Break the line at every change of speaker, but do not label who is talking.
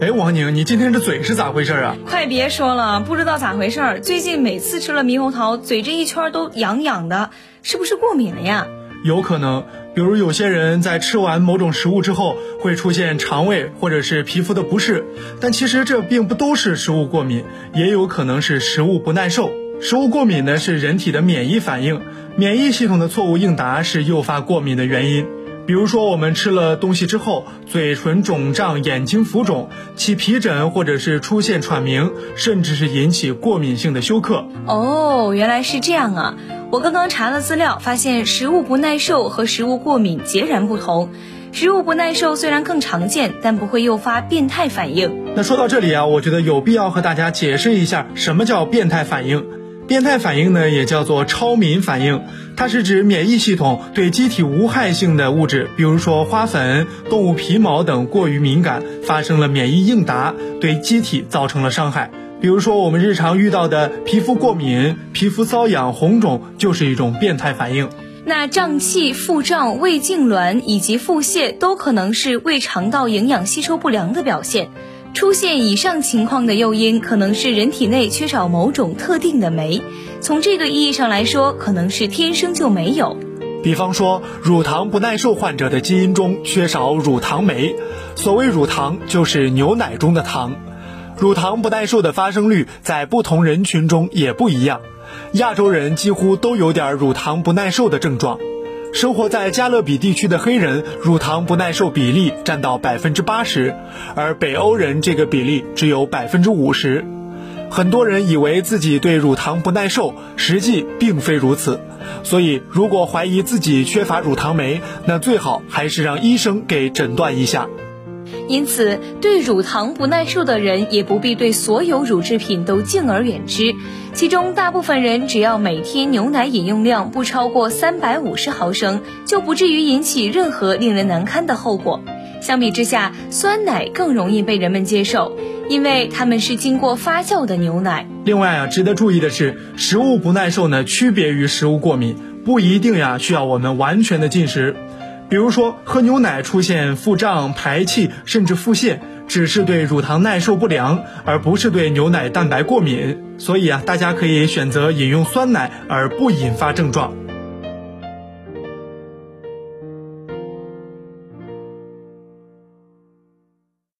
哎，王宁，你今天这嘴是咋回事啊？
快别说了，不知道咋回事，最近每次吃了猕猴桃，嘴这一圈都痒痒的，是不是过敏了呀？
有可能，比如有些人在吃完某种食物之后会出现肠胃或者是皮肤的不适，但其实这并不都是食物过敏，也有可能是食物不耐受。食物过敏呢是人体的免疫反应，免疫系统的错误应答是诱发过敏的原因。比如说，我们吃了东西之后，嘴唇肿胀、眼睛浮肿、起皮疹，或者是出现喘鸣，甚至是引起过敏性的休克。
哦，原来是这样啊！我刚刚查了资料，发现食物不耐受和食物过敏截然不同。食物不耐受虽然更常见，但不会诱发变态反应。
那说到这里啊，我觉得有必要和大家解释一下什么叫变态反应。变态反应呢，也叫做超敏反应，它是指免疫系统对机体无害性的物质，比如说花粉、动物皮毛等过于敏感，发生了免疫应答，对机体造成了伤害。比如说我们日常遇到的皮肤过敏、皮肤瘙痒、红肿，就是一种变态反应。
那胀气、腹胀、胃痉挛以及腹泻，都可能是胃肠道营养吸收不良的表现。出现以上情况的诱因，可能是人体内缺少某种特定的酶。从这个意义上来说，可能是天生就没有。
比方说，乳糖不耐受患者的基因中缺少乳糖酶。所谓乳糖，就是牛奶中的糖。乳糖不耐受的发生率在不同人群中也不一样。亚洲人几乎都有点乳糖不耐受的症状。生活在加勒比地区的黑人乳糖不耐受比例占到百分之八十，而北欧人这个比例只有百分之五十。很多人以为自己对乳糖不耐受，实际并非如此。所以，如果怀疑自己缺乏乳糖酶，那最好还是让医生给诊断一下。
因此，对乳糖不耐受的人也不必对所有乳制品都敬而远之。其中，大部分人只要每天牛奶饮用量不超过三百五十毫升，就不至于引起任何令人难堪的后果。相比之下，酸奶更容易被人们接受，因为它们是经过发酵的牛奶。
另外啊，值得注意的是，食物不耐受呢，区别于食物过敏，不一定呀需要我们完全的禁食。比如说，喝牛奶出现腹胀、排气，甚至腹泻，只是对乳糖耐受不良，而不是对牛奶蛋白过敏。所以啊，大家可以选择饮用酸奶而不引发症状。